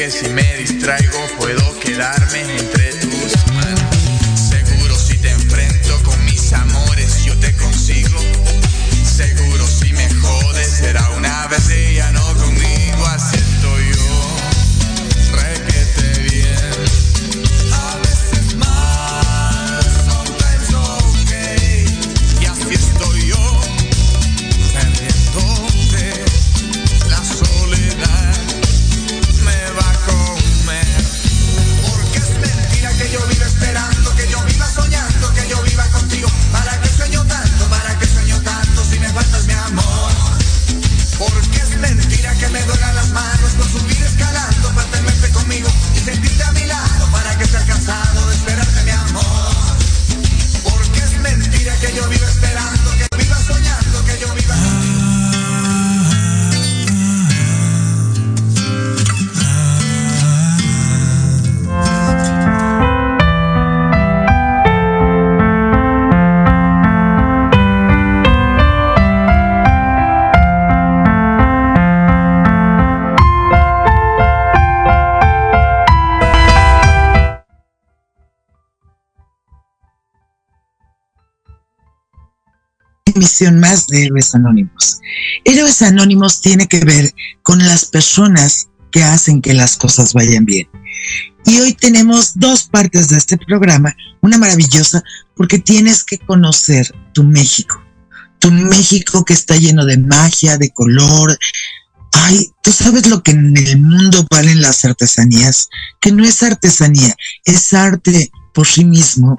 Que si me distraigo puedo quedarme emisión más de Héroes Anónimos. Héroes Anónimos tiene que ver con las personas que hacen que las cosas vayan bien. Y hoy tenemos dos partes de este programa, una maravillosa, porque tienes que conocer tu México, tu México que está lleno de magia, de color. Ay, tú sabes lo que en el mundo valen las artesanías, que no es artesanía, es arte por sí mismo,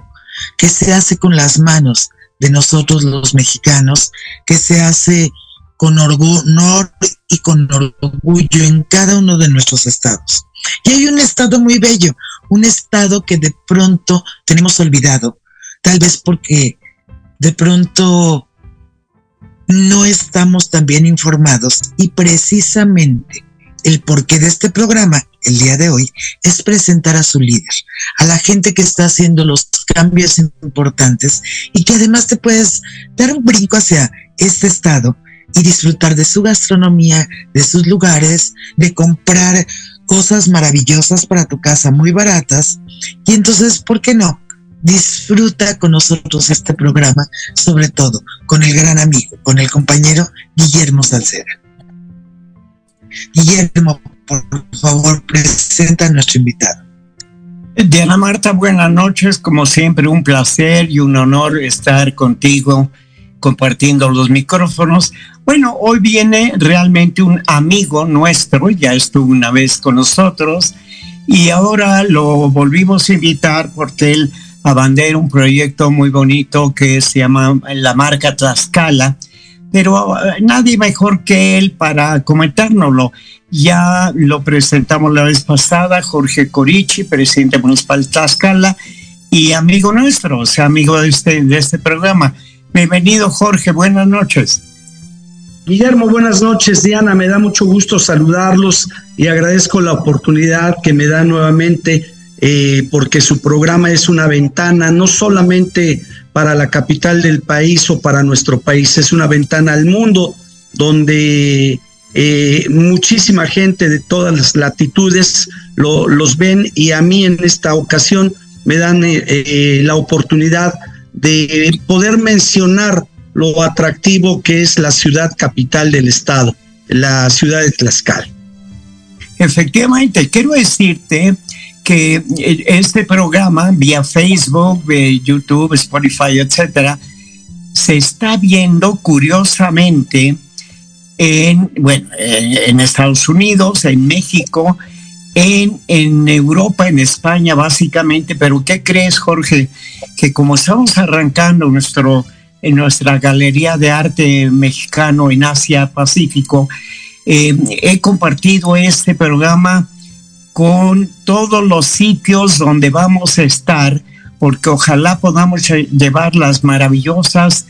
que se hace con las manos de nosotros los mexicanos, que se hace con honor y con orgullo en cada uno de nuestros estados. Y hay un estado muy bello, un estado que de pronto tenemos olvidado, tal vez porque de pronto no estamos tan bien informados y precisamente el porqué de este programa el día de hoy es presentar a su líder, a la gente que está haciendo los cambios importantes y que además te puedes dar un brinco hacia este estado y disfrutar de su gastronomía, de sus lugares, de comprar cosas maravillosas para tu casa muy baratas. Y entonces, ¿por qué no? Disfruta con nosotros este programa, sobre todo con el gran amigo, con el compañero Guillermo Salceda. Guillermo, por favor, presenta a nuestro invitado. Diana Marta, buenas noches. Como siempre, un placer y un honor estar contigo compartiendo los micrófonos. Bueno, hoy viene realmente un amigo nuestro, ya estuvo una vez con nosotros y ahora lo volvimos a invitar porque él abandera un proyecto muy bonito que se llama la marca Tlaxcala, pero eh, nadie mejor que él para comentárnoslo. Ya lo presentamos la vez pasada, Jorge Corichi, presidente municipal de Tlaxcala y amigo nuestro, o sea, amigo de este, de este programa. Bienvenido, Jorge, buenas noches. Guillermo, buenas noches. Diana, me da mucho gusto saludarlos y agradezco la oportunidad que me da nuevamente eh, porque su programa es una ventana no solamente para la capital del país o para nuestro país, es una ventana al mundo donde eh, muchísima gente de todas las latitudes lo, los ven y a mí en esta ocasión me dan eh, eh, la oportunidad de poder mencionar lo atractivo que es la ciudad capital del estado, la ciudad de Tlaxcala. Efectivamente, quiero decirte que este programa vía Facebook, YouTube, Spotify, etcétera, se está viendo curiosamente en, bueno, en Estados Unidos, en México, en, en Europa, en España básicamente, pero ¿qué crees, Jorge? Que como estamos arrancando nuestro, en nuestra galería de arte mexicano en Asia Pacífico, eh, he compartido este programa con todos los sitios donde vamos a estar, porque ojalá podamos llevar las maravillosas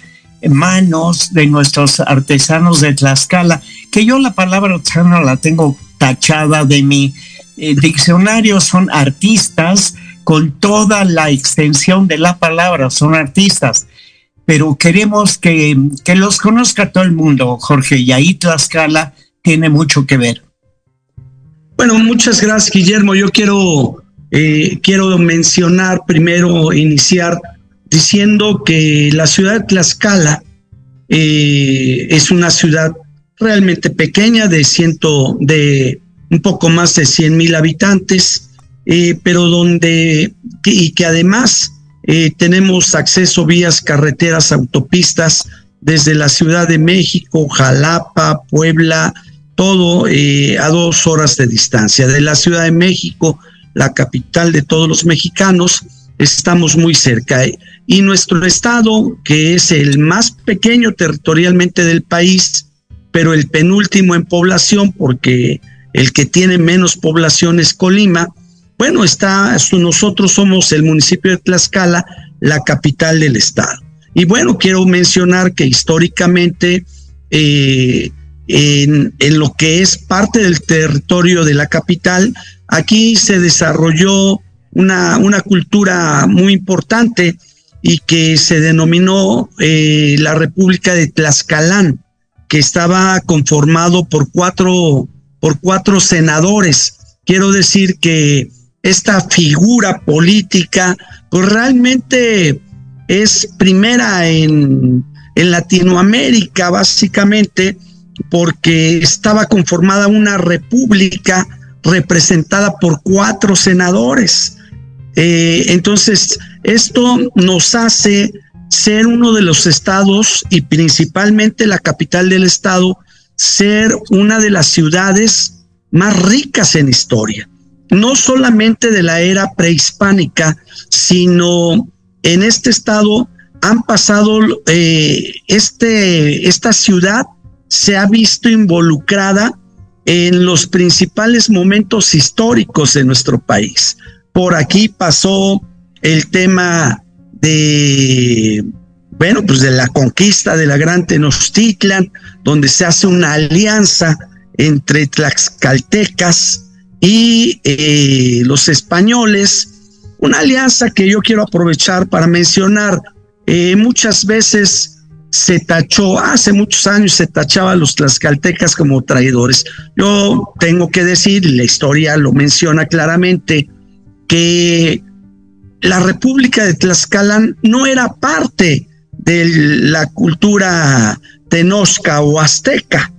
manos de nuestros artesanos de Tlaxcala, que yo la palabra artesano la tengo tachada de mi eh, diccionario, son artistas con toda la extensión de la palabra, son artistas, pero queremos que, que los conozca todo el mundo, Jorge, y ahí Tlaxcala tiene mucho que ver. Bueno, muchas gracias, Guillermo. Yo quiero, eh, quiero mencionar primero, iniciar diciendo que la ciudad de Tlaxcala eh, es una ciudad realmente pequeña de ciento, de un poco más de 100 mil habitantes, eh, pero donde, y que además tenemos acceso vías, carreteras, autopistas desde la Ciudad de México, Jalapa, Puebla, todo a dos horas de distancia. De la Ciudad de México, la capital de todos los mexicanos, estamos muy cerca. Y nuestro estado, que es el más pequeño territorialmente del país, pero el penúltimo en población, porque el que tiene menos población es Colima, bueno, está, nosotros somos el municipio de Tlaxcala, la capital del estado. Y bueno, quiero mencionar que históricamente eh, en, lo que es parte del territorio de la capital, aquí se desarrolló una, una cultura muy importante y que se denominó eh, la República de Tlaxcalán, que estaba conformado por cuatro, por cuatro senadores. Quiero decir que esta figura política, pues realmente es primera en, en Latinoamérica, básicamente, porque estaba conformada una república representada por cuatro senadores. Eh, entonces, esto nos hace ser uno de los estados y principalmente la capital del estado, ser una de las ciudades más ricas en historia, no solamente de la era prehispánica, sino en este estado han pasado, eh, este, esta ciudad se ha visto involucrada en los principales momentos históricos de nuestro país. Por aquí pasó el tema de, bueno, pues de la conquista de la Gran Tenochtitlan, donde se hace una alianza entre tlaxcaltecas y eh, los españoles, una alianza que yo quiero aprovechar para mencionar. Eh, muchas veces se tachó, hace muchos años se tachaba a los tlaxcaltecas como traidores. Yo tengo que decir, la historia lo menciona claramente, que la República de Tlaxcala no era parte de la cultura tenosca o azteca,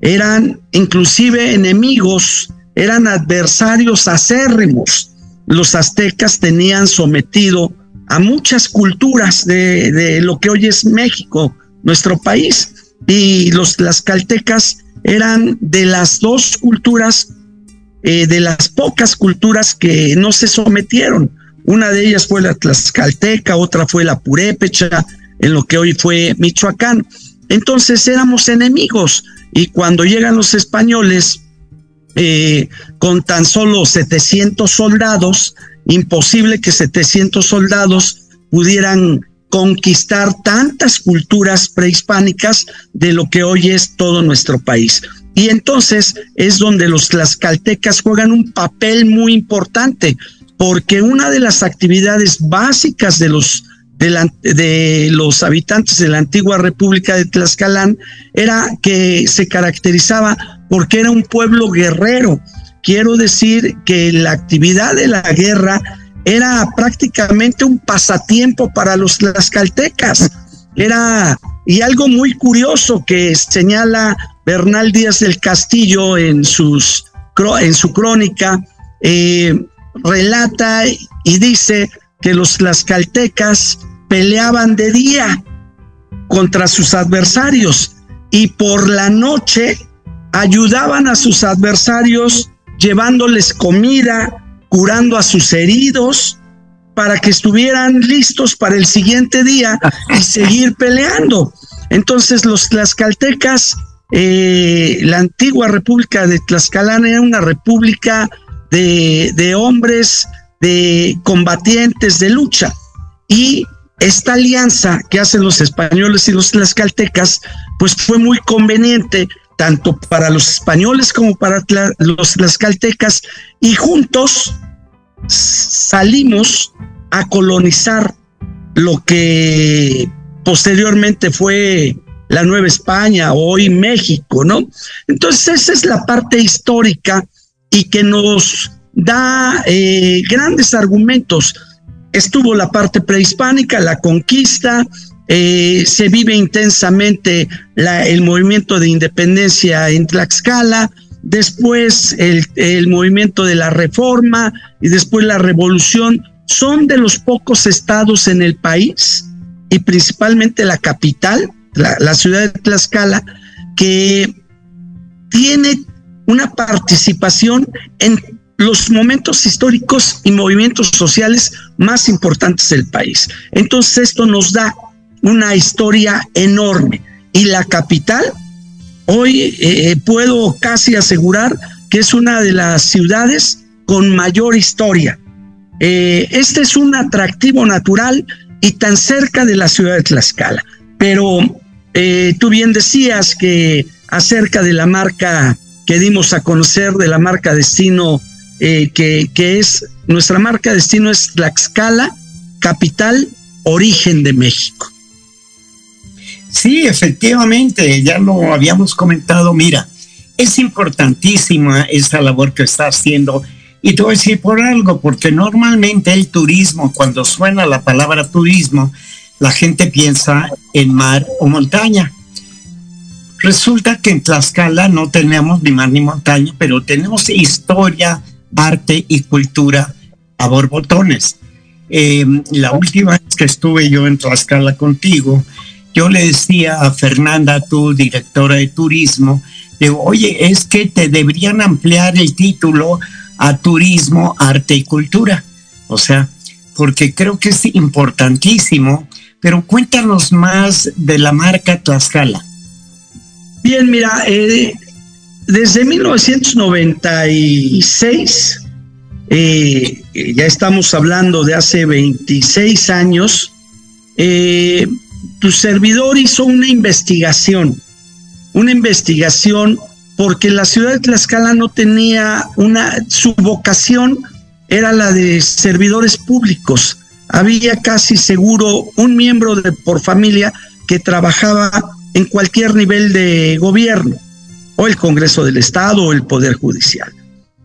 eran inclusive enemigos, eran adversarios acérrimos. Los aztecas tenían sometido a muchas culturas de, lo que hoy es México, nuestro país, y los tlaxcaltecas eran de las dos culturas eh, de las pocas culturas que no se sometieron. Una de ellas fue la tlaxcalteca, otra fue la purépecha, en lo que hoy fue Michoacán. Entonces éramos enemigos y cuando llegan los españoles eh, con tan solo 700 soldados, imposible que 700 soldados pudieran conquistar tantas culturas prehispánicas de lo que hoy es todo nuestro país. Y entonces es donde los tlaxcaltecas juegan un papel muy importante, porque una de las actividades básicas de los, de, los habitantes de la antigua República de Tlaxcalán era que se caracterizaba porque era un pueblo guerrero. Quiero decir que la actividad de la guerra era prácticamente un pasatiempo para los tlaxcaltecas. Era, y algo muy curioso que señala Bernal Díaz del Castillo en, sus, en su crónica eh, relata y dice que los tlaxcaltecas peleaban de día contra sus adversarios y por la noche ayudaban a sus adversarios llevándoles comida, curando a sus heridos para que estuvieran listos para el siguiente día y seguir peleando. Entonces los tlaxcaltecas eh, la antigua República de Tlaxcalán era una república de, de hombres, de combatientes, de lucha. Y esta alianza que hacen los españoles y los tlaxcaltecas, pues fue muy conveniente tanto para los españoles como para los tlaxcaltecas, y juntos salimos a colonizar lo que posteriormente fue la Nueva España, hoy México, ¿no? Entonces esa es la parte histórica y que nos da eh, grandes argumentos. Estuvo la parte prehispánica, la conquista, eh, se vive intensamente el movimiento de independencia en Tlaxcala, después el, movimiento de la reforma y después la revolución. Son de los pocos estados en el país y principalmente la capital, la, la ciudad de Tlaxcala, que tiene una participación en los momentos históricos y movimientos sociales más importantes del país. Entonces esto nos da una historia enorme. Y la capital, hoy eh, eh, puedo casi asegurar que es una de las ciudades con mayor historia. Eh, este es un atractivo natural y tan cerca de la ciudad de Tlaxcala. Pero tú bien decías que acerca de la marca que dimos a conocer, de la marca destino, que, que es, nuestra marca destino es Tlaxcala, capital, origen de México. Sí, efectivamente, ya lo habíamos comentado. Mira, es importantísima esta labor que está haciendo. Y te voy a decir por algo, porque normalmente el turismo, cuando suena la palabra turismo, la gente piensa en mar o montaña. Resulta que en Tlaxcala no tenemos ni mar ni montaña, pero tenemos historia, arte y cultura a borbotones. Eh, la última vez que estuve yo en Tlaxcala contigo, yo le decía a Fernanda, tu directora de turismo, digo, oye, es que te deberían ampliar el título a turismo, arte y cultura. O sea, porque creo que es importantísimo, pero cuéntanos más de la marca Tlaxcala. Bien, mira, eh, desde 1996, eh, ya estamos hablando de hace 26 años, eh, tu servidor hizo una investigación, una investigación porque la ciudad de Tlaxcala no tenía una, su vocación era la de servidores públicos. Había casi seguro un miembro de por familia que trabajaba en cualquier nivel de gobierno, o el Congreso del Estado o el Poder Judicial.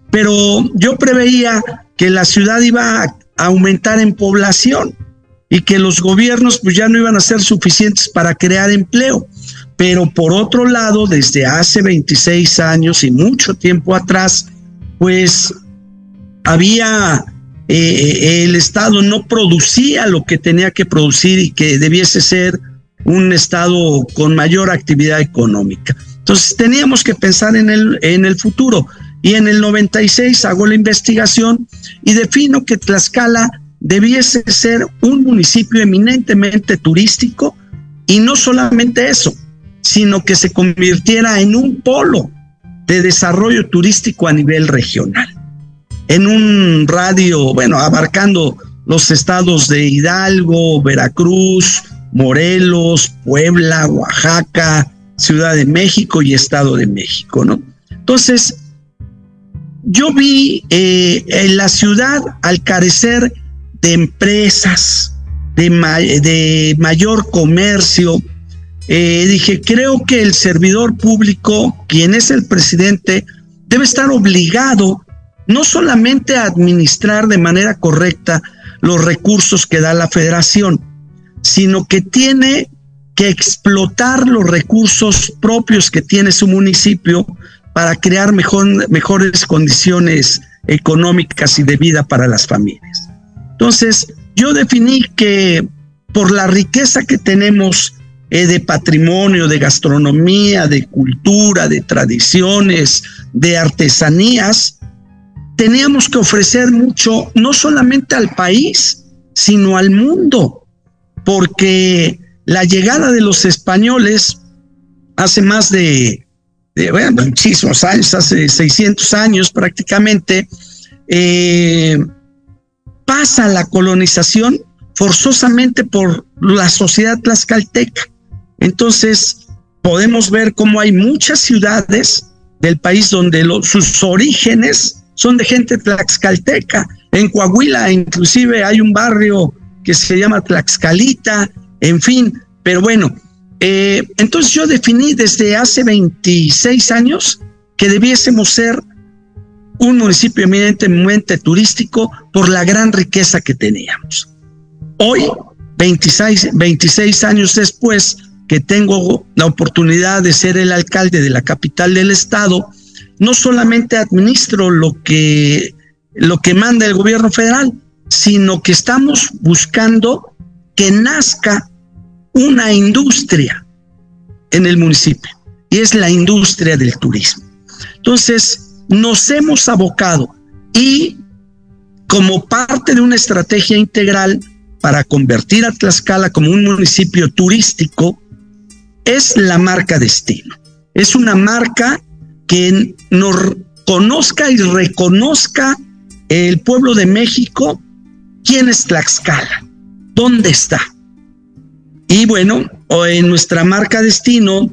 Pero yo preveía que la ciudad iba a aumentar en población y que los gobiernos pues ya no iban a ser suficientes para crear empleo. Pero por otro lado, desde hace 26 años y mucho tiempo atrás, pues había, eh, eh, el Estado no producía lo que tenía que producir y que debiese ser un Estado con mayor actividad económica. Entonces teníamos que pensar en el, en el futuro. Y en el 96 hago la investigación y defino que Tlaxcala debiese ser un municipio eminentemente turístico y no solamente eso, sino que se convirtiera en un polo de desarrollo turístico a nivel regional. En un radio, bueno, abarcando los estados de Hidalgo, Veracruz, Morelos, Puebla, Oaxaca, Ciudad de México y Estado de México, ¿no? Entonces, yo vi eh, en la ciudad al carecer de empresas, de, de mayor comercio. Eh, dije, creo que el servidor público, quien es el presidente, debe estar obligado no solamente a administrar de manera correcta los recursos que da la federación, sino que tiene que explotar los recursos propios que tiene su municipio para crear mejor, mejores condiciones económicas y de vida para las familias. Entonces, yo definí que por la riqueza que tenemos eh, de patrimonio, de gastronomía, de cultura, de tradiciones, de artesanías, teníamos que ofrecer mucho, no solamente al país, sino al mundo, porque la llegada de los españoles hace más de, muchísimos años, hace 600 años prácticamente, eh, pasa la colonización forzosamente por la sociedad tlaxcalteca. Entonces, podemos ver cómo hay muchas ciudades del país donde sus orígenes son de gente tlaxcalteca. En Coahuila, inclusive, hay un barrio que se llama Tlaxcalita, en fin, pero bueno, eh, entonces yo definí desde hace 26 años que debiésemos ser un municipio eminentemente turístico por la gran riqueza que teníamos. Hoy, 26, 26 años después que tengo la oportunidad de ser el alcalde de la capital del estado, no solamente administro lo que, lo que manda el gobierno federal, sino que estamos buscando que nazca una industria en el municipio, y es la industria del turismo. Entonces, nos hemos abocado y como parte de una estrategia integral para convertir a Tlaxcala como un municipio turístico, es la marca destino. Es una marca que nos conozca y reconozca el pueblo de México quién es Tlaxcala, dónde está. Y bueno, en nuestra marca destino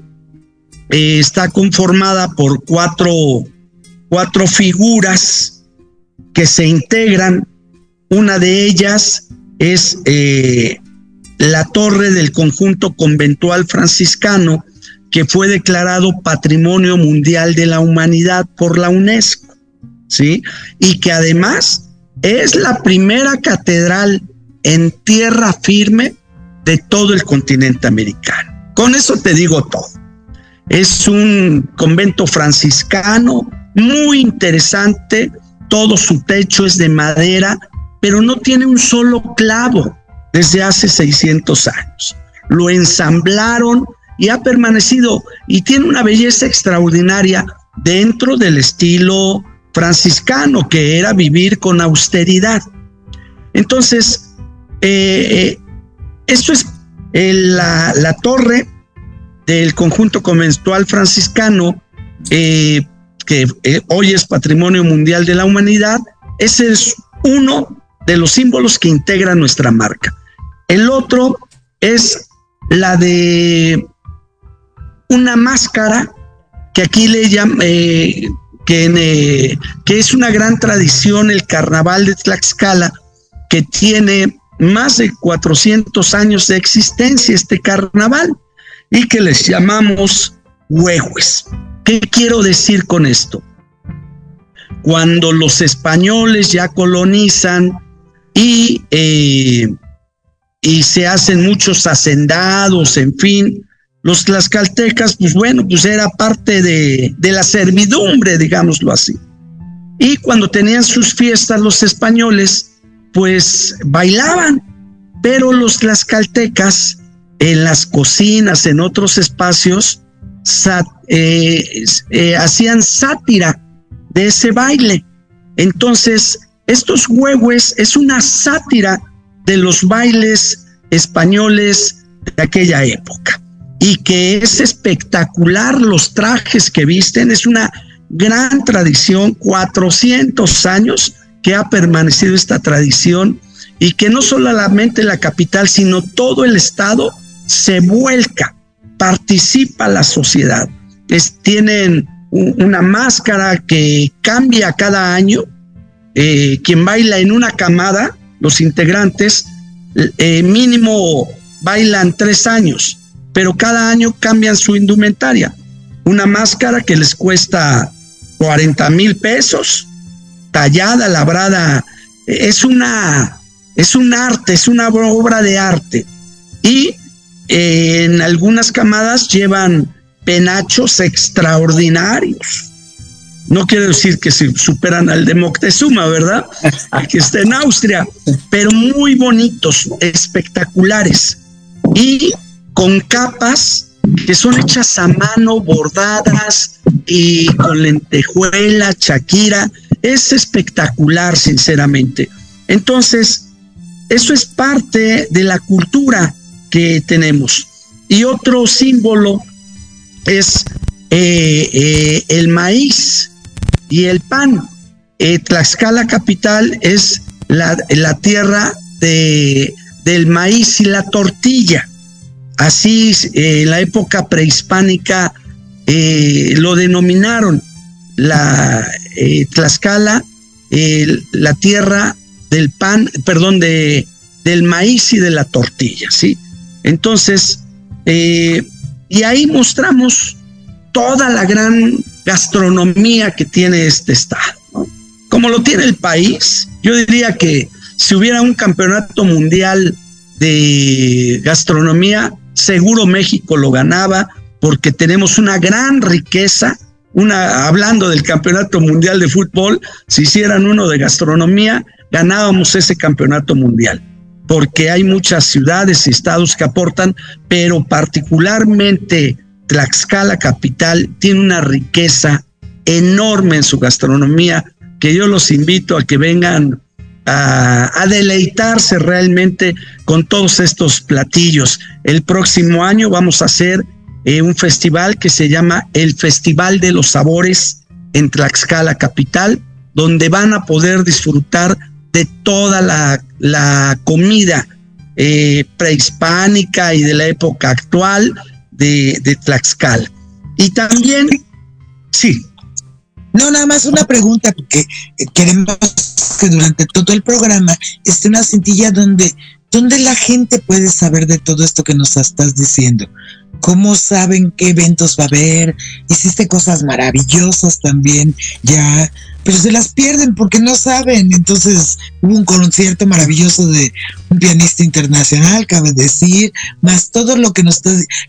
eh, está conformada por cuatro, cuatro figuras que se integran. Una de ellas es eh, la torre del conjunto conventual franciscano que fue declarado Patrimonio Mundial de la Humanidad por la UNESCO, ¿sí? Y que además es la primera catedral en tierra firme de todo el continente americano. Con eso te digo todo. Es un convento franciscano muy interesante, todo su techo es de madera, pero no tiene un solo clavo desde hace 600 años. Lo ensamblaron y ha permanecido y tiene una belleza extraordinaria dentro del estilo franciscano, que era vivir con austeridad. Entonces, eh, eh, esto es eh, la, la, torre del conjunto conventual franciscano, que hoy es Patrimonio Mundial de la Humanidad. Ese es uno de los símbolos que integran nuestra marca. El otro es la de una máscara que aquí le llaman, eh, que, que es una gran tradición, el carnaval de Tlaxcala, que tiene más de 400 años de existencia este carnaval y que les llamamos huehues. ¿Qué quiero decir con esto? Cuando los españoles ya colonizan y, eh, y se hacen muchos hacendados, en fin, los tlaxcaltecas, pues bueno, pues era parte de, de la servidumbre, digámoslo así. Y cuando tenían sus fiestas los españoles, pues bailaban, pero los tlaxcaltecas en las cocinas, en otros espacios, eh, eh, hacían sátira de ese baile. Entonces, estos huehues es una sátira de los bailes españoles de aquella época y que es espectacular los trajes que visten, es una gran tradición, 400 años que ha permanecido esta tradición y que no solamente la capital, sino todo el estado se vuelca, participa la sociedad. tienen una máscara que cambia cada año, eh, quien baila en una camada, los integrantes, eh, mínimo bailan tres años pero cada año cambian su indumentaria. Una máscara que les cuesta 40 mil pesos, tallada, labrada, es una, es un arte, es una obra de arte. Y en algunas camadas llevan penachos extraordinarios. No quiero decir que se superan al de Moctezuma, ¿verdad? que está en Austria, pero muy bonitos, espectaculares. Y con capas que son hechas a mano, bordadas y con lentejuela, chaquira. Es espectacular, sinceramente. Entonces, eso es parte de la cultura que tenemos. Y otro símbolo es eh, eh, el maíz y el pan. Eh, Tlaxcala capital es la, la tierra de, del maíz y la tortilla. Así en la época prehispánica eh, lo denominaron la Tlaxcala, la tierra del pan, perdón, de, del maíz y de la tortilla, ¿sí? Entonces, y ahí mostramos toda la gran gastronomía que tiene este estado. como lo tiene el país, yo diría que si hubiera un campeonato mundial de gastronomía, seguro México lo ganaba porque tenemos una gran riqueza. Una, hablando del campeonato mundial de fútbol, si hicieran uno de gastronomía, ganábamos ese campeonato mundial, porque hay muchas ciudades y estados que aportan, pero particularmente Tlaxcala capital tiene una riqueza enorme en su gastronomía que yo los invito a que vengan a, deleitarse realmente con todos estos platillos. El próximo año vamos a hacer eh, un festival que se llama el Festival de los Sabores en Tlaxcala Capital, donde van a poder disfrutar de toda la, comida eh, prehispánica y de la época actual de, de Tlaxcala. Y también, sí. No, nada más una pregunta, porque eh, queremos que durante todo el programa esté una cintilla donde, donde la gente puede saber de todo esto que nos estás diciendo. ¿Cómo saben qué eventos va a haber? Hiciste cosas maravillosas también, ya, pero se las pierden porque no saben. Entonces hubo un concierto maravilloso de un pianista internacional, cabe decir, más todo lo que nos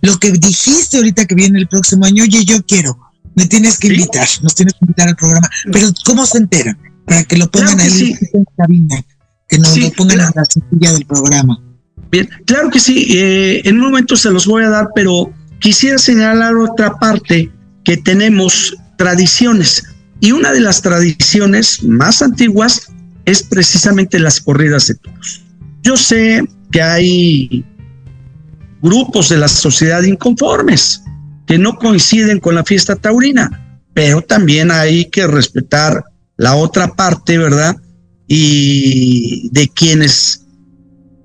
lo que dijiste ahorita que viene el próximo año. Oye, yo quiero, me tienes que invitar, nos tienes que invitar al programa. Pero ¿cómo se enteran? Para que lo pongan ahí en la cabina, que nos lo pongan en la silla del programa. Bien, claro que sí, eh, en un momento se los voy a dar, pero quisiera señalar otra parte que tenemos tradiciones. Y una de las tradiciones más antiguas es precisamente las corridas de toros. Yo sé que hay grupos de la sociedad inconformes que no coinciden con la fiesta taurina, pero también hay que respetar la otra parte, ¿verdad? Y de quienes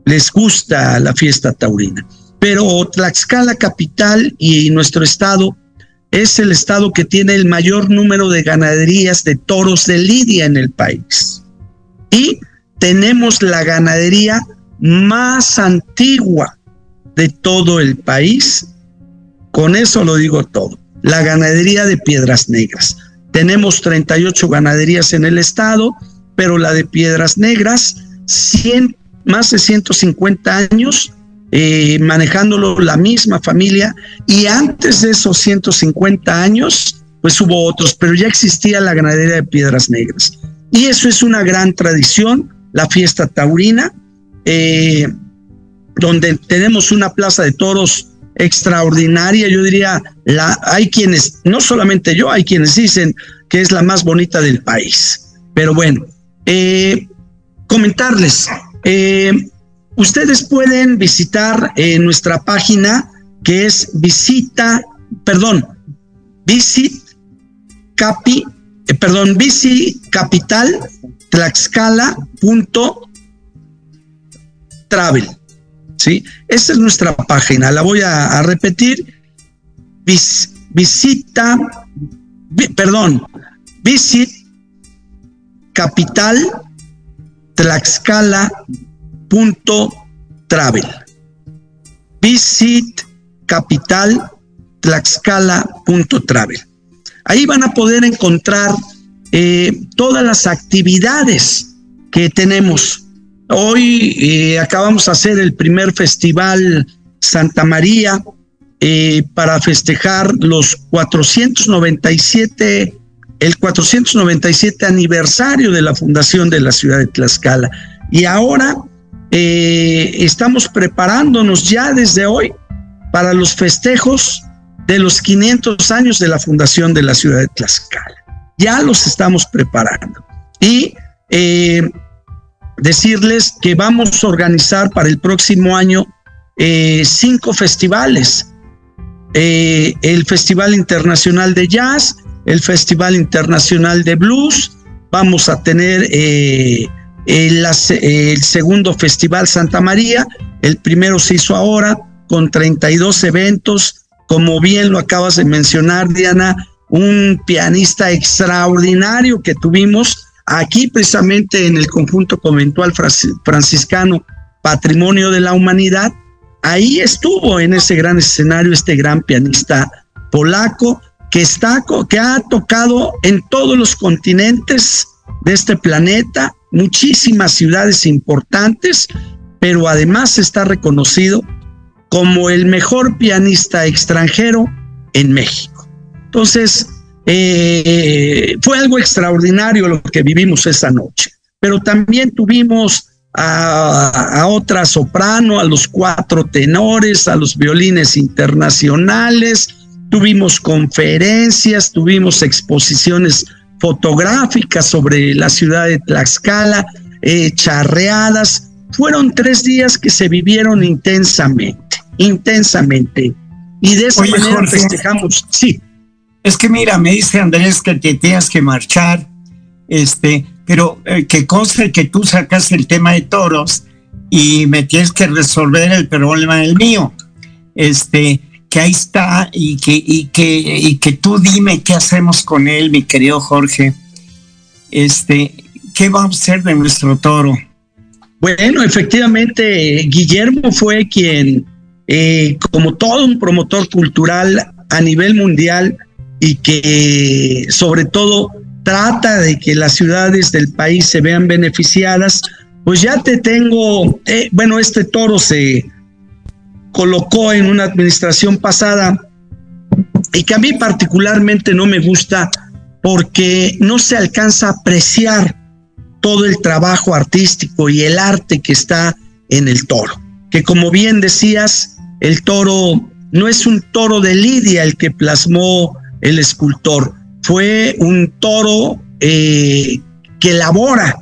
les gusta la fiesta taurina. Pero Tlaxcala capital y nuestro estado es el estado que tiene el mayor número de ganaderías de toros de lidia en el país. Y tenemos la ganadería más antigua de todo el país. Con eso lo digo todo. La ganadería de Piedras Negras. Tenemos 38 ganaderías en el estado, pero la de Piedras Negras, más de 150 años eh, manejándolo la misma familia y antes de esos 150 años, pues hubo otros, pero ya existía la ganadería de Piedras Negras. Y eso es una gran tradición, la fiesta taurina, eh, donde tenemos una plaza de toros extraordinaria, yo diría, la, hay quienes, no solamente yo, hay quienes dicen que es la más bonita del país. Pero bueno, eh, comentarles, ustedes pueden visitar eh, nuestra página que es visita, perdón, visit capi, perdón, capital travel ¿sí? Esa es nuestra página, la voy a, repetir. visita, perdón, visit capital travel. Visit capital travel. Ahí van a poder encontrar eh, todas las actividades que tenemos. Hoy eh, acabamos de hacer el primer festival Santa María eh, para festejar los 497, el 497 aniversario de la fundación de la ciudad de Tlaxcala. Y ahora eh, estamos preparándonos ya desde hoy para los festejos de los 500 años de la fundación de la ciudad de Tlaxcala. Ya los estamos preparando. Y decirles que vamos a organizar para el próximo año eh, cinco festivales. Eh, el Festival Internacional de Jazz, el Festival Internacional de Blues, vamos a tener eh, el, el, segundo Festival Santa María, el primero se hizo ahora con 32 eventos, como bien lo acabas de mencionar, Diana, un pianista extraordinario que tuvimos Aquí precisamente en el conjunto conventual franciscano Patrimonio de la Humanidad, ahí estuvo en ese gran escenario este gran pianista polaco que está que ha tocado en todos los continentes de este planeta, muchísimas ciudades importantes, pero además está reconocido como el mejor pianista extranjero en México. Entonces, eh, fue algo extraordinario lo que vivimos esa noche, pero también tuvimos a, a, otra soprano, a los cuatro tenores, a los violines internacionales, tuvimos conferencias, tuvimos exposiciones fotográficas sobre la ciudad de Tlaxcala, eh, charreadas. Fueron tres días que se vivieron intensamente, intensamente. Y de esa manera festejamos. Sí. Es que mira, me dice Andrés que te tienes que marchar, este, pero eh, que conste que tú sacas el tema de toros y me tienes que resolver el problema del mío. Este, que ahí está y que, y que, y que tú dime qué hacemos con él, mi querido Jorge. Este, ¿qué vamos a hacer de nuestro toro? Bueno, efectivamente, Guillermo fue quien, eh, como todo un promotor cultural a nivel mundial y que sobre todo trata de que las ciudades del país se vean beneficiadas, pues ya te tengo, eh, bueno, este toro se, colocó en una administración pasada y que a mí particularmente no me gusta porque no se alcanza a apreciar todo el trabajo artístico y el arte que está en el toro. Que como bien decías, el toro no es un toro de Lidia el que plasmó el escultor, fue un toro eh, que labora,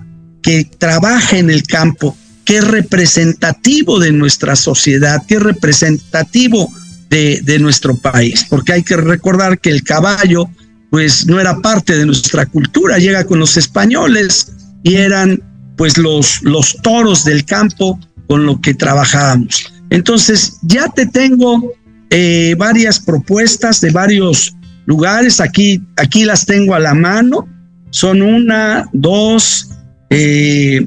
que trabaja en el campo, que es representativo de nuestra sociedad, que es representativo de, nuestro país, porque hay que recordar que el caballo pues no era parte de nuestra cultura, llega con los españoles y eran pues los, los toros del campo con lo que trabajábamos. Entonces ya te tengo eh, varias propuestas de varios lugares, aquí, aquí las tengo a la mano, son una, dos, eh,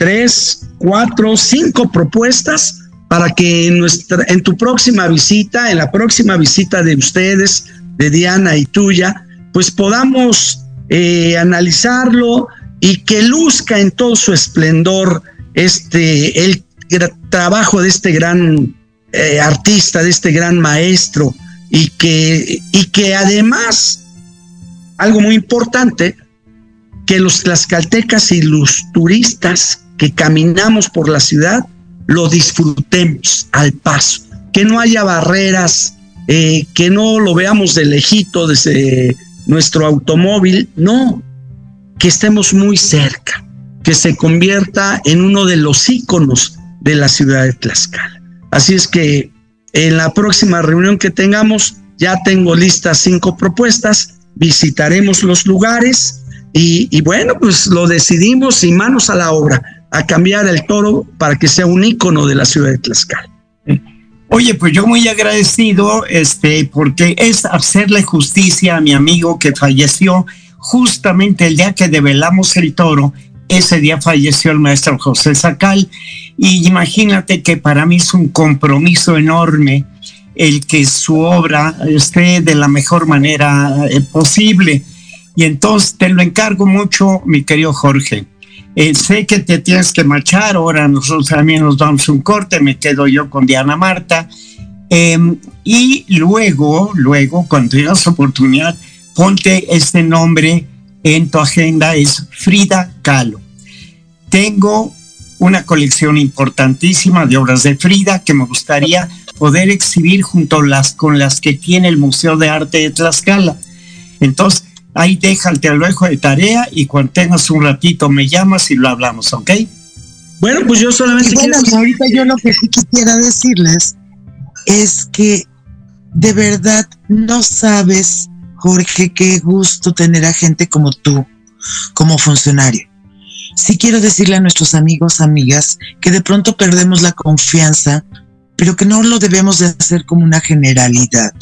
tres, cuatro, cinco propuestas para que en, nuestra, en tu próxima visita, en la próxima visita de ustedes, de Diana y tuya, pues podamos eh, analizarlo y que luzca en todo su esplendor este el trabajo de este gran eh, artista, de este gran maestro y que y que además algo muy importante que los tlaxcaltecas y los turistas que caminamos por la ciudad lo disfrutemos al paso, que no haya barreras, eh, que no lo veamos de lejito desde nuestro automóvil, no, que estemos muy cerca, que se convierta en uno de los íconos de la ciudad de Tlaxcala. Así es que en la próxima reunión que tengamos, ya tengo listas cinco propuestas, visitaremos los lugares y, y bueno, pues lo decidimos y manos a la obra a cambiar el toro para que sea un ícono de la ciudad de Tlaxcala. Oye, pues yo muy agradecido, este, porque es hacerle justicia a mi amigo que falleció justamente el día que develamos el toro. Ese día falleció el maestro José Sacal y imagínate que para mí es un compromiso enorme el que su obra esté de la mejor manera eh, posible. Y entonces te lo encargo mucho, mi querido Jorge. Eh, sé que te tienes que marchar, ahora nosotros también nos damos un corte, me quedo yo con Diana Marta. Eh, y luego, luego, cuando tengas oportunidad, ponte este nombre en tu agenda, es Frida Kahlo. Tengo una colección importantísima de obras de Frida que me gustaría poder exhibir junto las con las que tiene el Museo de Arte de Tlaxcala. Entonces, Ahí déjate al dejo de tarea y cuando tengas un ratito me llamas y lo hablamos, ¿ok? Bueno, pues yo solamente bueno, quiero... ahorita yo lo que sí quisiera decirles es que de verdad no sabes, Jorge, qué gusto tener a gente como tú, como funcionario. Sí quiero decirle a nuestros amigos, amigas, que de pronto perdemos la confianza, pero que no lo debemos de hacer como una generalidad.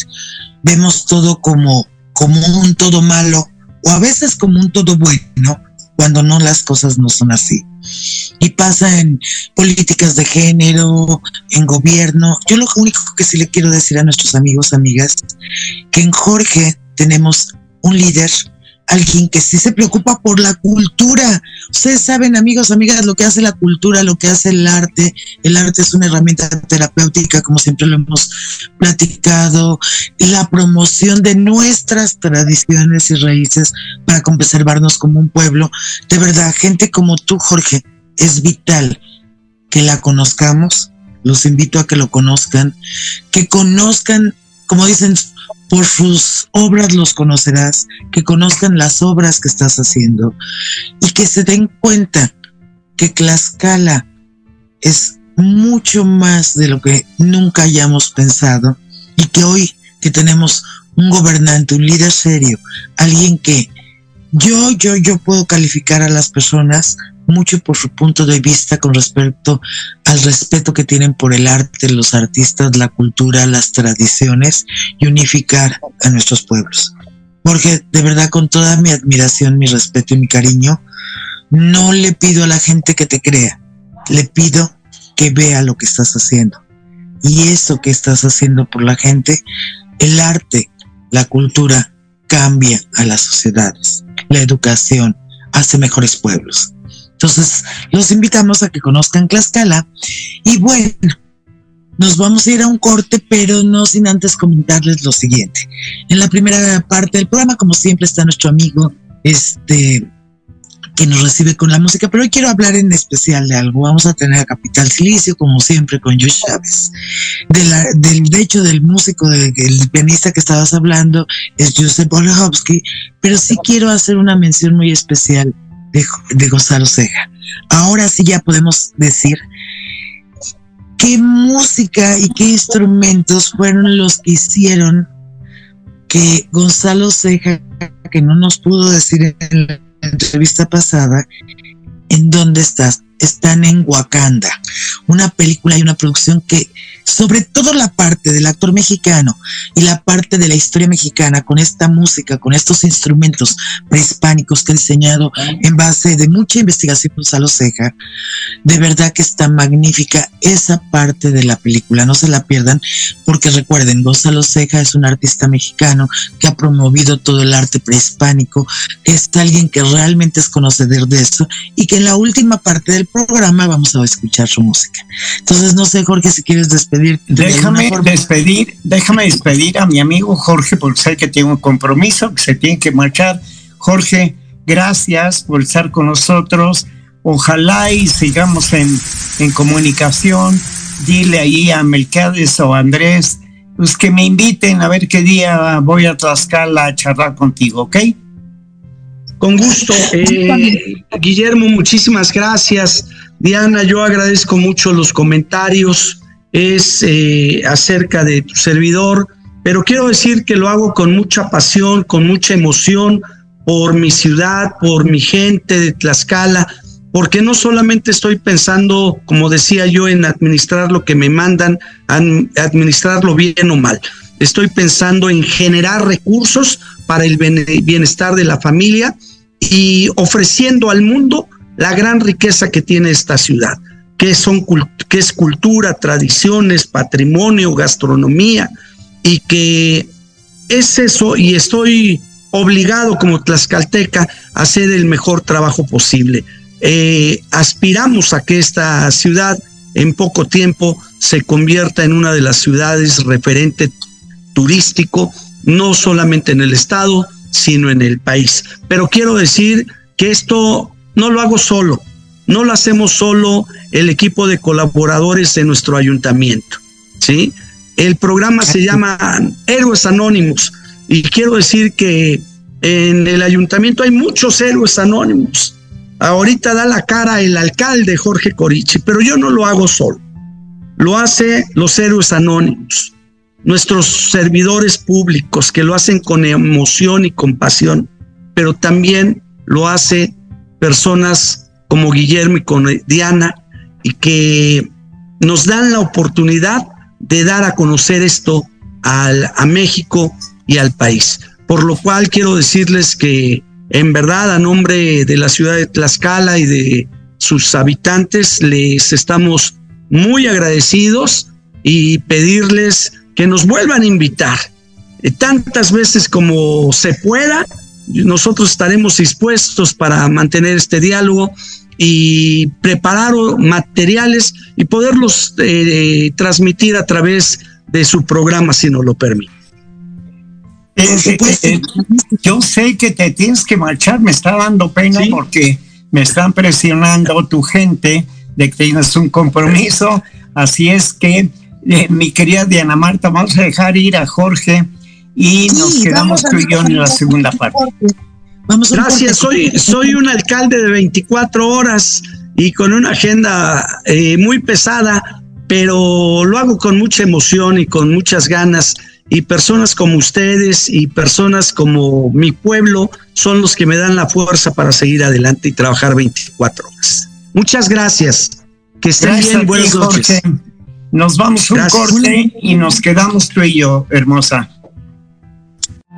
Vemos todo como como un todo malo o a veces como un todo bueno cuando no las cosas no son así. Y pasa en políticas de género, en gobierno. Yo lo único que sí le quiero decir a nuestros amigos, amigas, que en Jorge tenemos un líder alguien que sí se preocupa por la cultura. Ustedes saben, amigos, amigas, lo que hace la cultura, lo que hace el arte. El arte es una herramienta terapéutica, como siempre lo hemos platicado. La promoción de nuestras tradiciones y raíces para conservarnos como un pueblo. De verdad, gente como tú, Jorge, es vital que la conozcamos. Los invito a que lo conozcan, que conozcan, como dicen, por sus obras los conocerás, que conozcan las obras que estás haciendo y que se den cuenta que Tlaxcala es mucho más de lo que nunca hayamos pensado y que hoy que tenemos un gobernante, un líder serio, alguien que yo, yo, yo puedo calificar a las personas mucho por su punto de vista con respecto al respeto que tienen por el arte, los artistas, la cultura, las tradiciones y unificar a nuestros pueblos. Porque de verdad con toda mi admiración, mi respeto y mi cariño, no le pido a la gente que te crea, le pido que vea lo que estás haciendo. Y eso que estás haciendo por la gente, el arte, la cultura, cambia a las sociedades. La educación hace mejores pueblos. Entonces, los invitamos a que conozcan Tlaxcala. Y bueno, nos vamos a ir a un corte, pero no sin antes comentarles lo siguiente. En la primera parte del programa, como siempre, está nuestro amigo, este, que nos recibe con la música, pero hoy quiero hablar en especial de algo. Vamos a tener a Capital Silicio, como siempre, con Josh Chávez. De, del, de hecho, del músico, del, pianista que estabas hablando, es Joseph Olechowski, pero sí quiero hacer una mención muy especial de, Gonzalo Ceja. Ahora sí ya podemos decir qué música y qué instrumentos fueron los que hicieron que Gonzalo Ceja, que no nos pudo decir en la entrevista pasada, en dónde estás, están en Wakanda, una película y una producción que sobre todo la parte del actor mexicano y la parte de la historia mexicana con esta música, con estos instrumentos prehispánicos que he diseñado en base de mucha investigación Gonzalo Ceja, de verdad que está magnífica esa parte de la película, no se la pierdan porque recuerden, Gonzalo Ceja es un artista mexicano que ha promovido todo el arte prehispánico, que es alguien que realmente es conocedor de eso y que en la última parte del programa vamos a escuchar su música. Entonces, no sé, Jorge, si quieres despedir déjame despedir, déjame despedir a mi amigo Jorge, porque sé que tiene un compromiso, que se tiene que marchar. Jorge, gracias por estar con nosotros. Ojalá y sigamos en, en comunicación. Dile ahí a Melcades o a Andrés, pues que me inviten a ver qué día voy a Tlaxcala a charlar contigo, ¿ok? Con gusto. Eh, Guillermo, muchísimas gracias. Diana, yo agradezco mucho los comentarios es eh, acerca de tu servidor, pero quiero decir que lo hago con mucha pasión, con mucha emoción por mi ciudad, por mi gente de Tlaxcala, porque no solamente estoy pensando, como decía yo, en administrar lo que me mandan, administrarlo bien o mal. Estoy pensando en generar recursos para el bienestar de la familia y ofreciendo al mundo la gran riqueza que tiene esta ciudad qué, son, qué es cultura, tradiciones, patrimonio, gastronomía, y que es eso, y estoy obligado como tlaxcalteca a hacer el mejor trabajo posible. Eh, aspiramos a que esta ciudad en poco tiempo se convierta en una de las ciudades referente turístico, no solamente en el estado, sino en el país. Pero quiero decir que esto no lo hago solo, no lo hacemos solo el equipo de colaboradores de nuestro ayuntamiento, ¿sí? El programa se llama Héroes Anónimos y quiero decir que en el ayuntamiento hay muchos héroes anónimos. Ahorita da la cara el alcalde Jorge Corichi, pero yo no lo hago solo. Lo hace los héroes anónimos, nuestros servidores públicos que lo hacen con emoción y compasión, pero también lo hace personas como Guillermo y con Diana, y que nos dan la oportunidad de dar a conocer esto al, a México y al país. Por lo cual quiero decirles que en verdad a nombre de la ciudad de Tlaxcala y de sus habitantes les estamos muy agradecidos y pedirles que nos vuelvan a invitar eh, tantas veces como se pueda nosotros estaremos dispuestos para mantener este diálogo y preparar materiales y poderlos eh, transmitir a través de su programa si nos lo permite. Eh, eh, yo sé que te tienes que marchar, me está dando pena porque me están presionando tu gente de que tienes un compromiso, así es que mi querida Diana Marta, vamos a dejar ir a Jorge y nos quedamos tú y yo en la segunda parte. Vamos Gracias, soy, soy un alcalde de 24 horas y con una agenda eh, muy pesada, pero lo hago con mucha emoción y con muchas ganas. Y personas como ustedes y personas como mi pueblo son los que me dan la fuerza para seguir adelante y trabajar 24 horas. Muchas gracias. Que estén bien. Buenas noches. Nos vamos un corte y nos quedamos tú y yo, hermosa.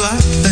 life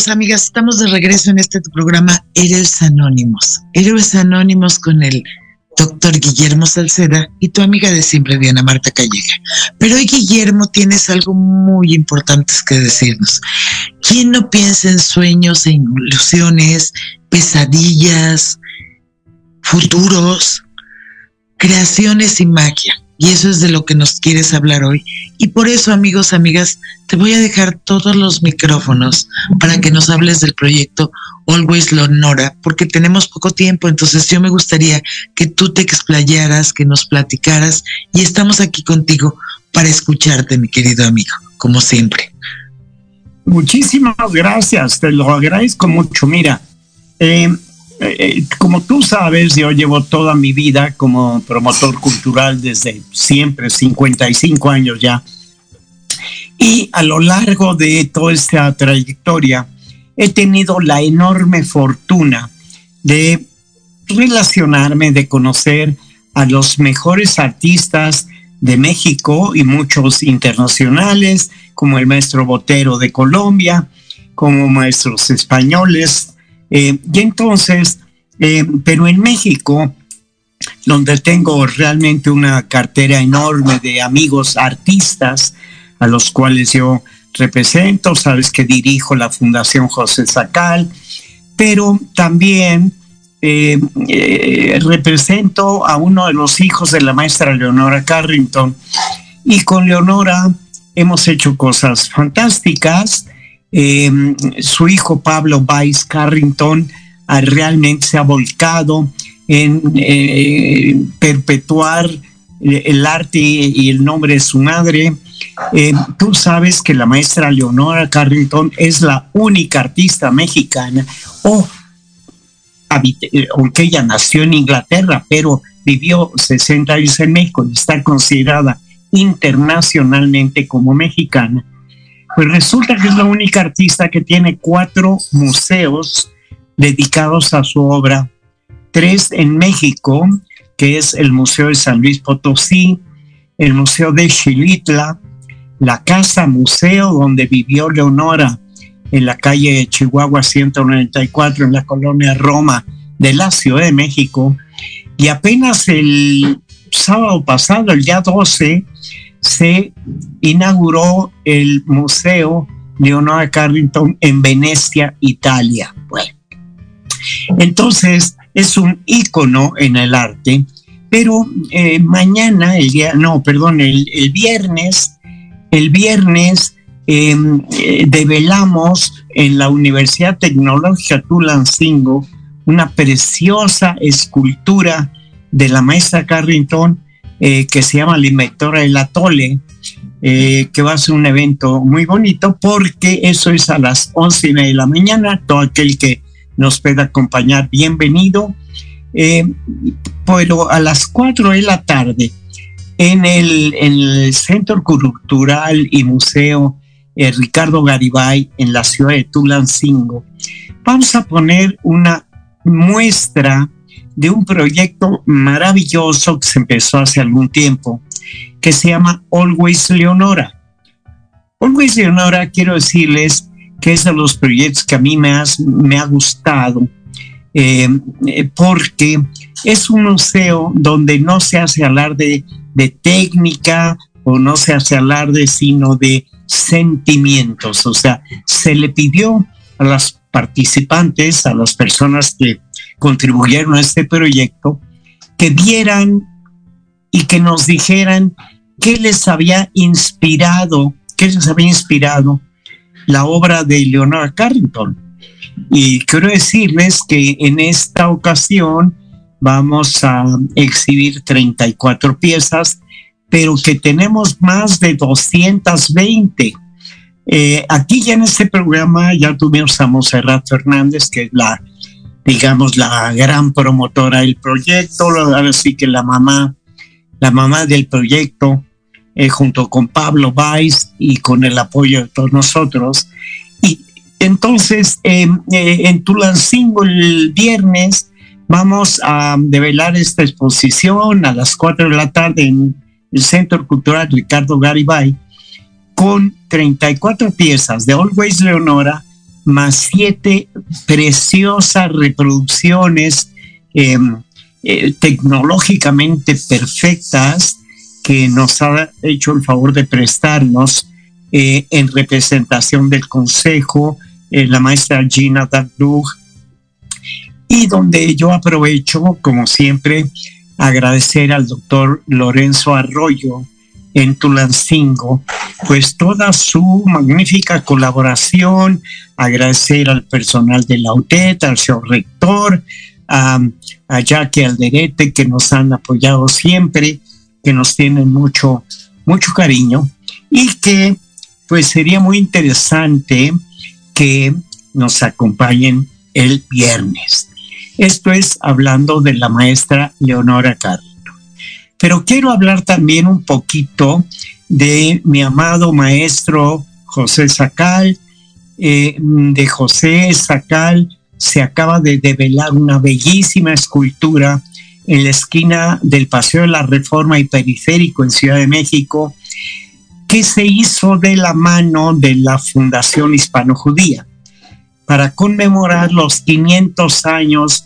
Amigos, amigas, estamos de regreso en este programa Héroes Anónimos. Héroes Anónimos con el doctor Guillermo Salceda y tu amiga de siempre, Diana Marta Calleja. Pero hoy, Guillermo, tienes algo muy importante que decirnos. ¿Quién no piensa en sueños e ilusiones, pesadillas, futuros, creaciones y magia? Y eso es de lo que nos quieres hablar hoy. Y por eso, amigos, amigas, te voy a dejar todos los micrófonos para que nos hables del proyecto Always Leonora, porque tenemos poco tiempo, entonces yo me gustaría que tú te explayaras, que nos platicaras, y estamos aquí contigo para escucharte, mi querido amigo, como siempre. Muchísimas gracias, te lo agradezco mucho. Mira, eh, eh, como tú sabes, yo llevo toda mi vida como promotor cultural desde siempre, 55 años ya. Y a lo largo de toda esta trayectoria he tenido la enorme fortuna de relacionarme, de conocer a los mejores artistas de México y muchos internacionales, como el maestro Botero de Colombia, como maestros españoles eh, y entonces, eh, pero en México, donde tengo realmente una cartera enorme de amigos artistas a los cuales yo represento, sabes que dirijo la Fundación José Sacal, pero también eh, represento a uno de los hijos de la maestra Leonora Carrington y con Leonora hemos hecho cosas fantásticas. Em, su hijo Pablo Weiss Carrington ah, realmente se ha volcado en eh, perpetuar el arte y el nombre de su madre. Em, tú sabes que la maestra Leonora Carrington es la única artista mexicana, o aunque ella nació en Inglaterra, pero vivió 60 años en México y está considerada internacionalmente como mexicana, pues resulta que es la única artista que tiene cuatro museos dedicados a su obra. Tres en México, que es el Museo de San Luis Potosí, el Museo de Xilitla, la Casa Museo donde vivió Leonora en la calle Chihuahua 194 en la colonia Roma de la Ciudad de México. Y apenas el sábado pasado, el día 12, se inauguró el Museo Leonora Carrington en Venecia, Italia. Bueno, entonces es un ícono en el arte, pero eh, mañana, el día, no, perdón, el, viernes, el viernes em, eh, develamos en la Universidad Tecnológica Tulancingo una preciosa escultura de la maestra Carrington eh, que se llama La Inventora del Atole, eh, que va a ser un evento muy bonito porque eso es a las once y media de la mañana. Todo aquel que nos pueda acompañar, bienvenido. Eh, pero a las cuatro de la tarde, en el, en el Centro Cultural y Museo Ricardo Garibay, en la ciudad de Tulancingo, vamos a poner una muestra de un proyecto maravilloso que se empezó hace algún tiempo, que se llama Always Leonora. Always Leonora, quiero decirles que es de los proyectos que a mí me, me ha gustado, eh, eh, porque es un museo donde no se hace alarde de técnica o no se hace alarde, sino de sentimientos. O sea, se le pidió a las participantes, a las personas que contribuyeron a este proyecto, que vieran y que nos dijeran qué les había inspirado, qué les había inspirado la obra de Leonora Carrington. Y quiero decirles que en esta ocasión vamos a exhibir 34 piezas, pero que tenemos más de 220. Eh, aquí ya en este programa ya tuvimos a Monserrat Fernández, que es la digamos, la gran promotora del proyecto, así que la mamá, la mamá del proyecto, eh, junto con Pablo Weiss y con el apoyo de todos nosotros. Y entonces, em, eh, en Tulancingo el viernes vamos a develar esta exposición a las 4 de la tarde en el Centro Cultural Ricardo Garibay con 34 piezas de Always Leonora más siete preciosas reproducciones em, eh, tecnológicamente perfectas que nos ha hecho el favor de prestarnos eh, en representación del Consejo, eh, la maestra Gina Dagdug, y donde yo aprovecho, como siempre, agradecer al doctor Lorenzo Arroyo en Tulancingo, pues toda su magnífica colaboración, agradecer al personal de la UTED, al señor rector, a, a Jackie Alderete, que nos han apoyado siempre, que nos tienen mucho, mucho cariño y que pues sería muy interesante que nos acompañen el viernes. Esto es hablando de la maestra Leonora Carrero. Pero quiero hablar también un poquito de mi amado maestro José Sacal. Eh, de José Sacal se acaba de develar una bellísima escultura en la esquina del Paseo de la Reforma y Periférico en Ciudad de México, que se hizo de la mano de la Fundación Hispano-Judía para conmemorar los 500 años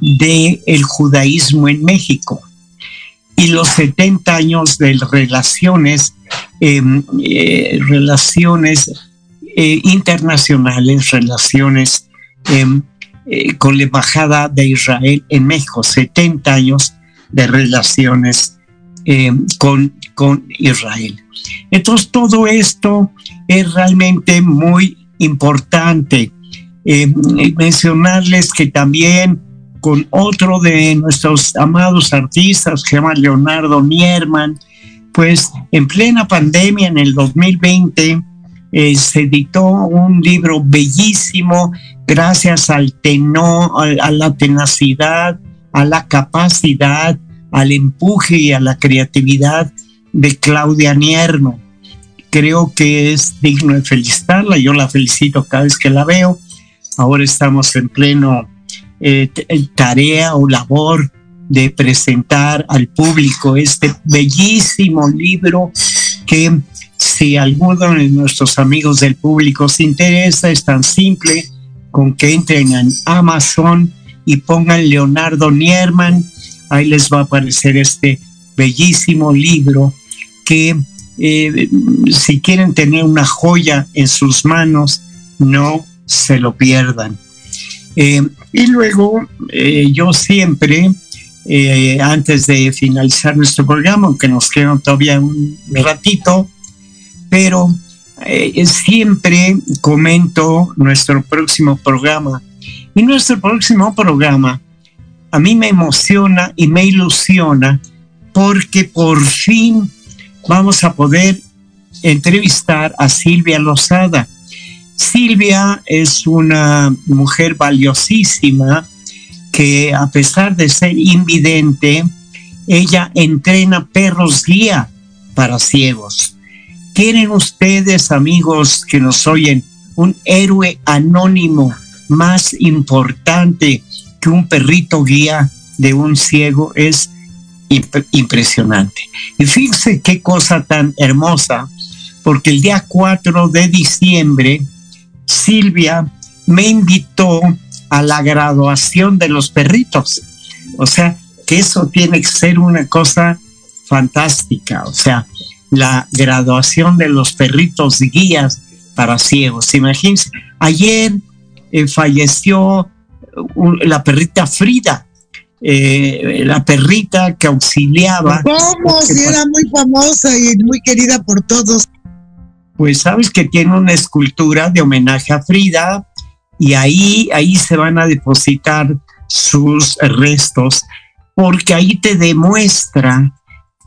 del el judaísmo en México y los 70 años de relaciones, em, eh, relaciones eh, internacionales, relaciones em, eh, con la Embajada de Israel en México, 70 años de relaciones em, con, con Israel. Entonces todo esto es realmente muy importante. mencionarles que también con otro de nuestros amados artistas, que se llama Leonardo Nierman, pues en plena pandemia en el 2020 eh, se editó un libro bellísimo gracias al tenor, a, la tenacidad, a la capacidad, al empuje y a la creatividad de Claudia Nierman. Creo que es digno de felicitarla, yo la felicito cada vez que la veo. Ahora estamos en pleno eh, tarea o labor de presentar al público este bellísimo libro que si alguno de nuestros amigos del público se interesa, es tan simple con que entren en Amazon y pongan Leonardo Nierman, ahí les va a aparecer este bellísimo libro que eh, si quieren tener una joya en sus manos, no se lo pierdan. Eh, y luego eh, yo siempre, eh, antes de finalizar nuestro programa, aunque nos queda todavía un ratito, pero siempre comento nuestro próximo programa. Y nuestro próximo programa a mí me emociona y me ilusiona porque por fin vamos a poder entrevistar a Silvia Lozada. Silvia es una mujer valiosísima que a pesar de ser invidente, ella entrena perros guía para ciegos. ¿Quieren ustedes, amigos que nos oyen, un héroe anónimo más importante que un perrito guía de un ciego? Es impresionante. Y fíjense qué cosa tan hermosa, porque el día 4 de diciembre Silvia me invitó a la graduación de los perritos. O sea, que eso tiene que ser una cosa fantástica. O sea, la graduación de los perritos guías para ciegos. Imagínense, ayer eh, falleció la perrita Frida, eh, la perrita que auxiliaba. ¿Cómo? Si era muy famosa y muy querida por todos pues sabes que tiene una escultura de homenaje a Frida y ahí, ahí se van a depositar sus restos, porque ahí te demuestra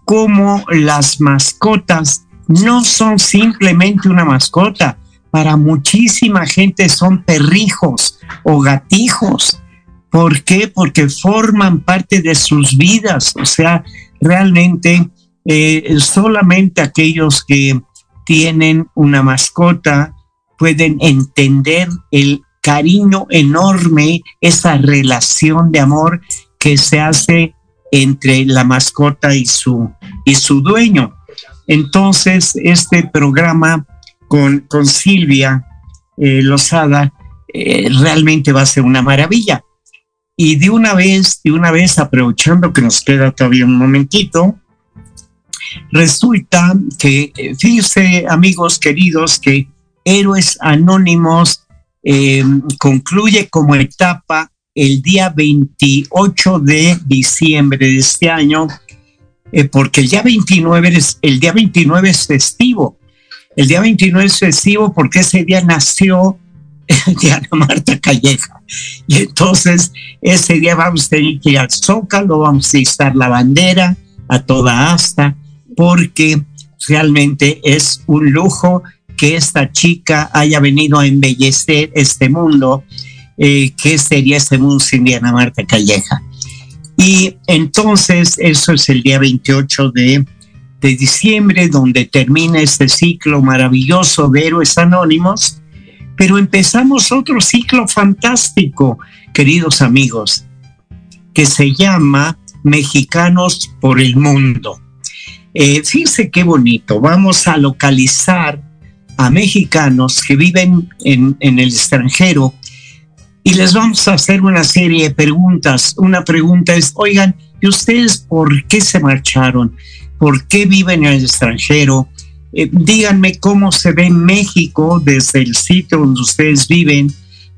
cómo las mascotas no son simplemente una mascota, para muchísima gente son perrijos o gatijos. ¿Por qué? Porque forman parte de sus vidas. O sea, realmente eh, solamente aquellos que tienen una mascota pueden entender el cariño enorme, esa relación de amor que se hace entre la mascota y su, y su dueño. Entonces, este programa con, con Silvia eh, Lozada eh, realmente va a ser una maravilla. Y de una vez, de una vez, aprovechando que nos queda todavía un momentito, resulta que, eh, fíjense amigos queridos, que Héroes Anónimos eh, concluye como etapa el día 28 de diciembre de este año, porque el día 29 es, el día 29 es festivo. El día 29 es festivo porque ese día nació Diana Marta Calleja. Y entonces ese día vamos a tener que ir al Zócalo, vamos a izar la bandera a toda asta, porque realmente es un lujo que esta chica haya venido a embellecer este mundo. Eh, ¿Qué sería este mundo sin Diana Marta Calleja? Y entonces eso es el día 28 de, de diciembre, donde termina este ciclo maravilloso de héroes anónimos pero empezamos otro ciclo fantástico, queridos amigos, que se llama Mexicanos por el Mundo. Eh, fíjense qué bonito, vamos a localizar a mexicanos que viven en, el extranjero y les vamos a hacer una serie de preguntas. Una pregunta es, oigan, ¿y ustedes por qué se marcharon? ¿Por qué viven en el extranjero? Eh, díganme cómo se ve México desde el sitio donde ustedes viven.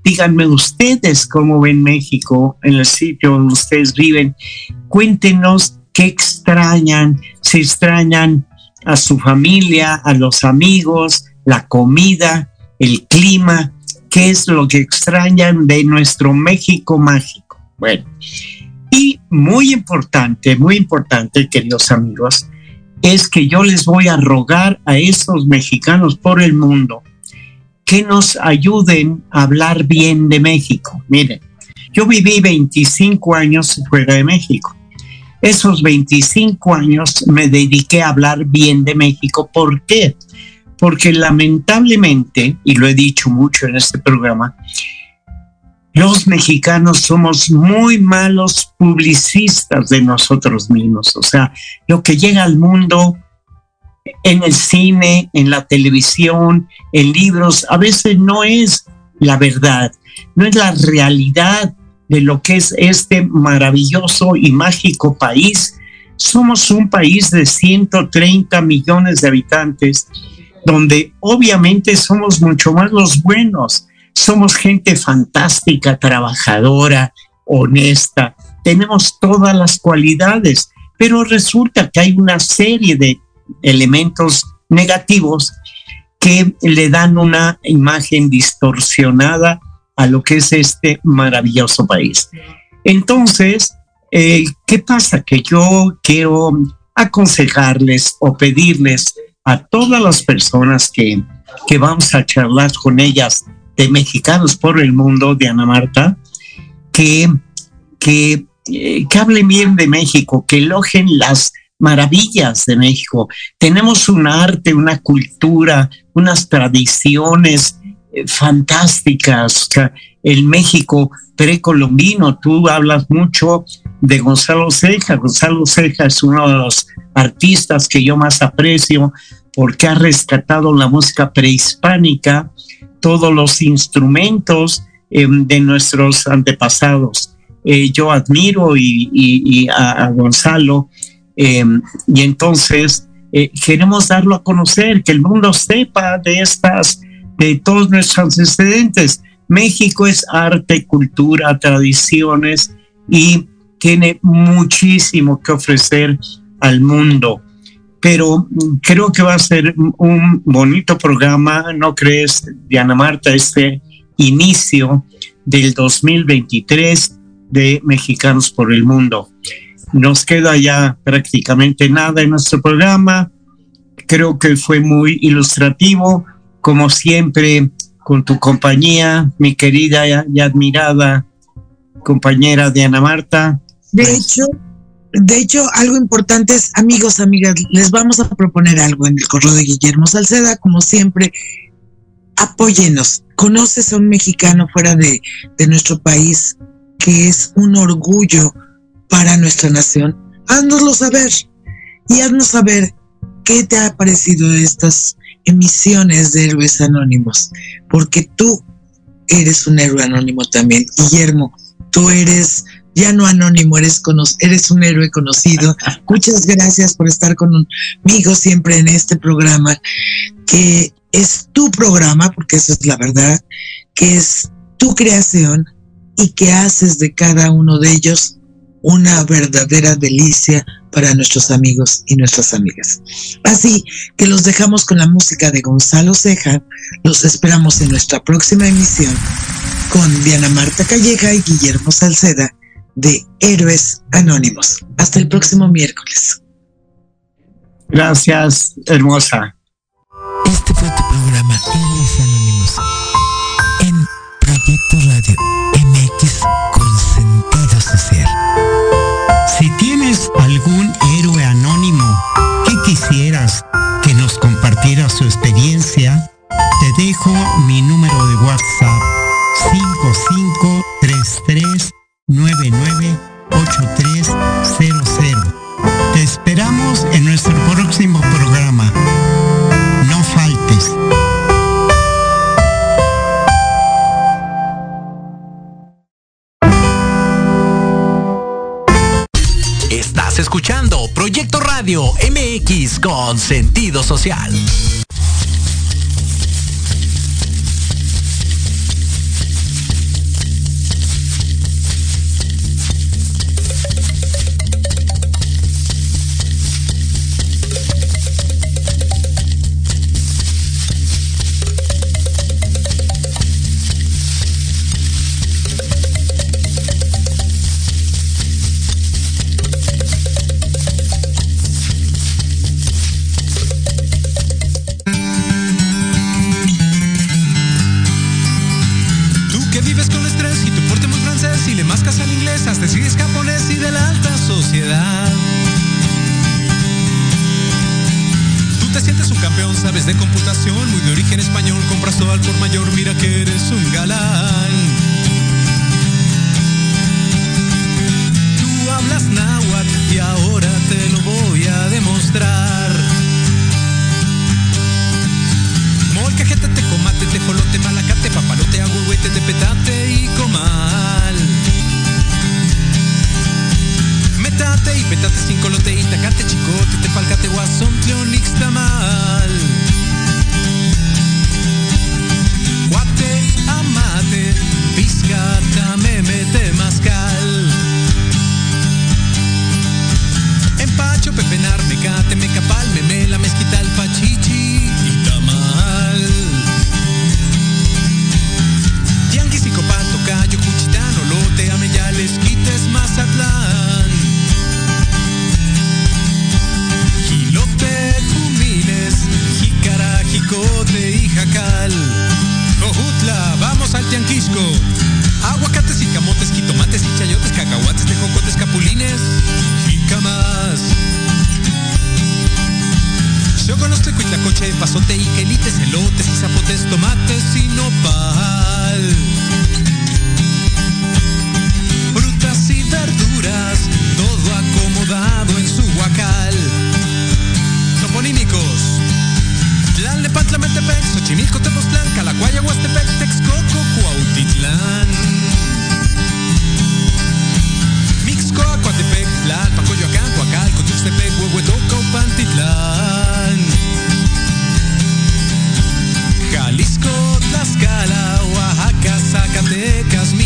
Díganme ustedes cómo ven México en el sitio donde ustedes viven. Cuéntenos qué extrañan, si extrañan a su familia, a los amigos, la comida, el clima, qué es lo que extrañan de nuestro México mágico. Bueno, y muy importante, muy importante, queridos amigos, es que yo les voy a rogar a esos mexicanos por el mundo que nos ayuden a hablar bien de México. Miren, yo viví 25 años fuera de México. Esos 25 años me dediqué a hablar bien de México. ¿Por qué? Porque lamentablemente, y lo he dicho mucho en este programa, los mexicanos somos muy malos publicistas de nosotros mismos. O sea, lo que llega al mundo en el cine, en la televisión, en libros, a veces no es la verdad, no es la realidad de lo que es este maravilloso y mágico país. Somos un país de 130 millones de habitantes, donde obviamente somos mucho más los buenos somos gente fantástica, trabajadora, honesta, tenemos todas las cualidades, pero resulta que hay una serie de elementos negativos que le dan una imagen distorsionada a lo que es este maravilloso país. Entonces, eh, ¿qué pasa? Que yo quiero aconsejarles o pedirles a todas las personas que, que vamos a charlar con ellas de mexicanos por el mundo, Diana Marta, que, que, eh, que hablen bien de México, que elogien las maravillas de México. Tenemos un arte, una cultura, unas tradiciones fantásticas. el México precolombino, tú hablas mucho de Gonzalo Ceja. Gonzalo Ceja es uno de los artistas que yo más aprecio porque ha rescatado la música prehispánica todos los instrumentos eh, de nuestros antepasados. Eh, yo admiro y, a, Gonzalo eh, y entonces queremos darlo a conocer, que el mundo sepa de estas, de todos nuestros antecedentes. México es arte, cultura, tradiciones y tiene muchísimo que ofrecer al mundo pero creo que va a ser un bonito programa, ¿no crees, Diana Marta, este inicio del 2023 de Mexicanos por el Mundo? Nos queda ya prácticamente nada en nuestro programa. Creo que fue muy ilustrativo, como siempre, con tu compañía, mi querida y admirada compañera Diana Marta. De hecho, de hecho, algo importante es, amigos, amigas, les vamos a proponer algo en el correo de Guillermo Salceda, como siempre, apóyenos. ¿Conoces a un mexicano fuera de, de nuestro país que es un orgullo para nuestra nación? Haznoslo saber y haznos saber qué te ha parecido estas emisiones de Héroes Anónimos, porque tú eres un héroe anónimo también. Guillermo, tú eres ya no anónimo, eres, eres un héroe conocido. Muchas gracias por estar conmigo siempre en este programa, que es tu programa, porque esa es la verdad, que es tu creación y que haces de cada uno de ellos una verdadera delicia para nuestros amigos y nuestras amigas. Así que los dejamos con la música de Gonzalo Ceja. Los esperamos en nuestra próxima emisión con Diana Marta Calleja y Guillermo Salceda de Héroes Anónimos. Hasta el próximo miércoles. Gracias, hermosa. Este fue tu programa Héroes Anónimos en Proyecto Radio MX con sentido social. Si tienes algún te dejo mi número de WhatsApp 5533 998300. Te esperamos en nuestro próximo programa. No faltes. Estás escuchando Proyecto Radio MX con sentido social. muy de origen español, compras todo al por mayor, mira que eres un galán. Tú hablas náhuatl y ahora te lo voy a demostrar. Molcajete, tecomate, tejolote, malacate, papalote, te tepetate y comal. Metate y petate, cincolote, itacate, chicote, tepalcate, guasón, teonix, tamal guate, amate, pizkata mete mascal. Empacho, pepenar, mecate, mecapal, memela, mezquital, pachichi y tamal. Tianguis, copal, tocayo, cuchitán, olote, ameyales, quites, mazatlán. Jilote, jumines, jícara, jicote y jacal. Aguacates y camotes, jitomates y chayotes, cacahuates, tejocotes, capulines y camas. Yo conozco el cuitlacoche, pasote y quelites, elotes y zapotes, tomates y nopal. Frutas y verduras, todo acomodado en su guacal. Toponímicos Tlalnepantla, Metepec, Xochimilco, Tepoztlán, Calacuaya, Huastepec, Texcoco, Cuautitlán. Mixcoa, Coatepec, Tlalpan, Coyoacán, Coacalco, Tuxtepec, Huehuetoca, Pantitlán. Jalisco, Tlaxcala, Oaxaca, Zacatecas,